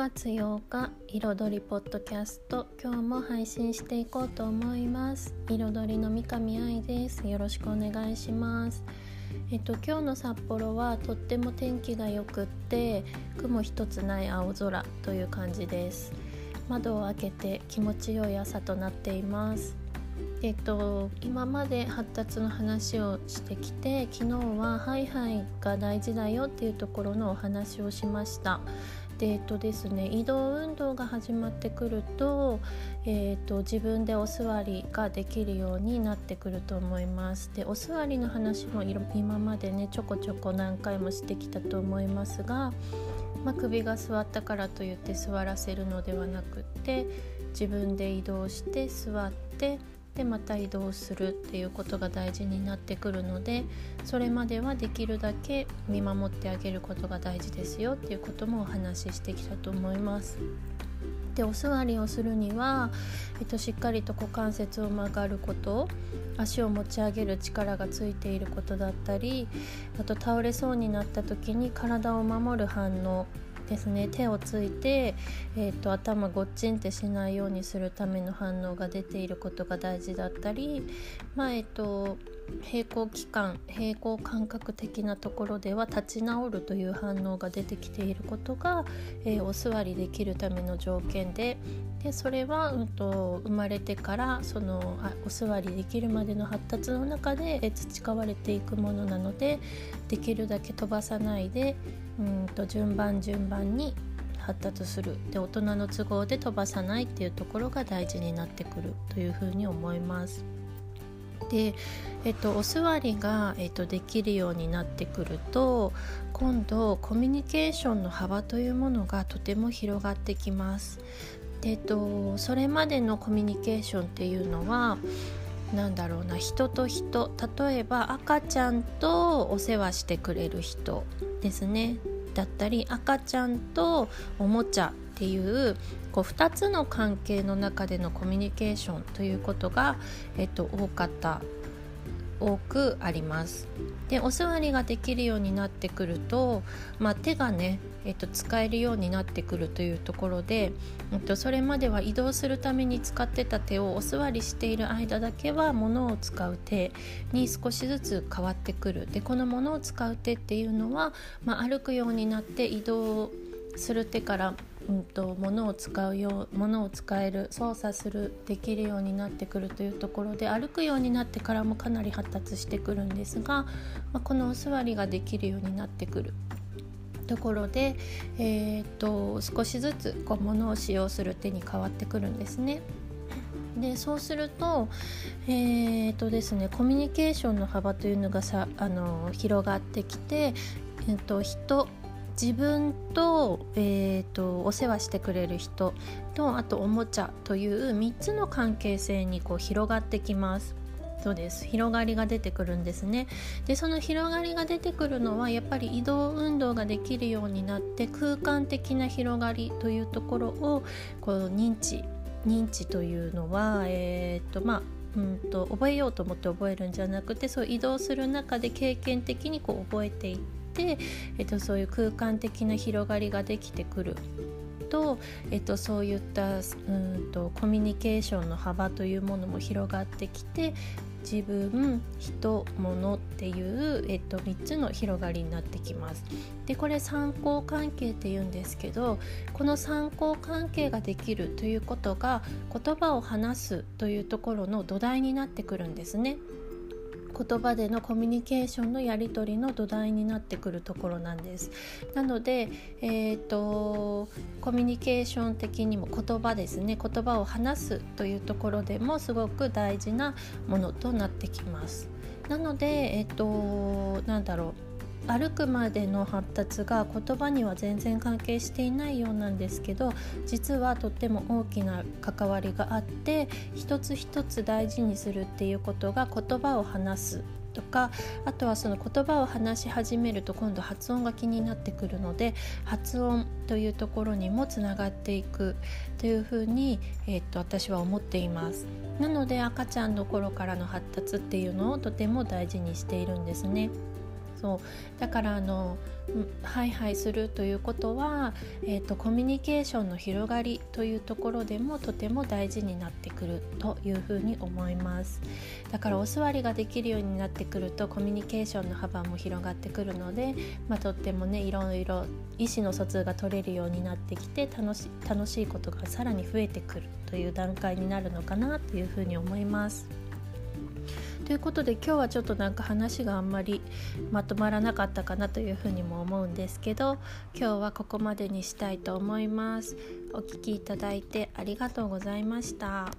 月8日彩りポッドキャスト。今日も配信していこうと思います。彩りの三上愛です。よろしくお願いします。えっと今日の札幌はとっても天気が良くって雲一つない青空という感じです。窓を開けて気持ちよい朝となっています。えっと、今まで発達の話をしてきて昨日はハイハイが大事だよっていうところのお話をしました。えっとですね。移動運動が始まってくると,、えっと自分でお座りができるようになってくると思います。でお座りの話も今までねちょこちょこ何回もしてきたと思いますが、まあ、首が座ったからといって座らせるのではなくって自分で移動して座ってでまた移動するっていうことが大事になってくるのでそれまではできるだけ見守ってあげることが大事ですよっていうこともお話ししてきたと思います。でお座りをするには、えっと、しっかりと股関節を曲がること足を持ち上げる力がついていることだったりあと倒れそうになった時に体を守る反応ですね。手をついて、えーと、頭ごっちんってしないようにするための反応が出ていることが大事だったり、まあえーと、平行期間平行感覚的なところでは立ち直るという反応が出てきていることが、えー、お座りできるための条件ででそれは、うんと、生まれてからそのあお座りできるまでの発達の中で、え培われていくものなのでできるだけ飛ばさないでうんと順番順番に発達するで大人の都合で飛ばさないっていうところが大事になってくるというふうに思います。で、えっと、お座りが、えっと、できるようになってくると今度コミュニケーションの幅というものがとても広がってきます。でえっと、それまでのコミュニケーションっていうのはなんだろうな人と人例えば赤ちゃんとお世話してくれる人ですねだったり赤ちゃんとおもちゃっていうこう2つの関係の中でのコミュニケーションということが、えっと、多かった多くあります。でお座りができるようになってくると、まあ、手がね、えっと、使えるようになってくるというところで、えっと、それまでは移動するために使ってた手をお座りしている間だけは物を使う手に少しずつ変わってくる。でこの物を使う手っていうのは、まあ、歩くようになって移動する手からうんと、物を使うよう物を使える操作するできるようになってくるというところで歩くようになってからもかなり発達してくるんですが、まあ、このお座りができるようになってくるところで、えーと、少しずつこう物を使用する手に変わってくるんですね。でそうすると,、えーとですね、コミュニケーションの幅というのがさあの広がってきて、えーと人自分と,、えーと、お世話してくれる人とあとおもちゃという3つの関係性にこう広がってきます。そうです広がりが出てくるんですねでその広がりが出てくるのはやっぱり移動運動ができるようになって空間的な広がりというところをこう認知認知というのはえっ、とまあうんと覚えようと思って覚えるんじゃなくてそう移動する中で経験的にこう覚えていって、えっと、そういう空間的な広がりができてくると、えっと、そういったうんとコミュニケーションの幅というものも広がってきて自分人物っていう、えっと、3つの広がりになってきます。でこれ参考関係っていうんですけどこの参考関係ができるということが言葉を話すというところの土台になってくるんですね。言葉でのコミュニケーションのやり取りの土台になってくるところなんです。なので、えーと、コミュニケーション的にも言葉ですね。言葉を話すというところでもすごく大事なものとなってきます。なのでえっ、ー、となんだろう。歩くまでの発達が言葉には全然関係していないようなんですけど実はとっても大きな関わりがあって一つ一つ大事にするっていうことが言葉を話すとかあとはその言葉を話し始めると今度発音が気になってくるので発音というところにもつながっていくというふうに、えー、っと私は思っていますなので赤ちゃんの頃からの発達っていうのをとても大事にしているんですね。そうだからあのハイハイするということは、えーと、コミュニケーションの広がりというところでもとても大事になってくるというふうに思いますだからお座りができるようになってくるとコミュニケーションの幅も広がってくるので、まあ、とってもねいろいろ意思の疎通が取れるようになってきて楽し楽しいことがさらに増えてくるという段階になるのかなというふうに思います。ということで今日はちょっとなんか話があんまりまとまらなかったかなというふうにも思うんですけど今日はここまでにしたいと思います。お聴きいただいてありがとうございました。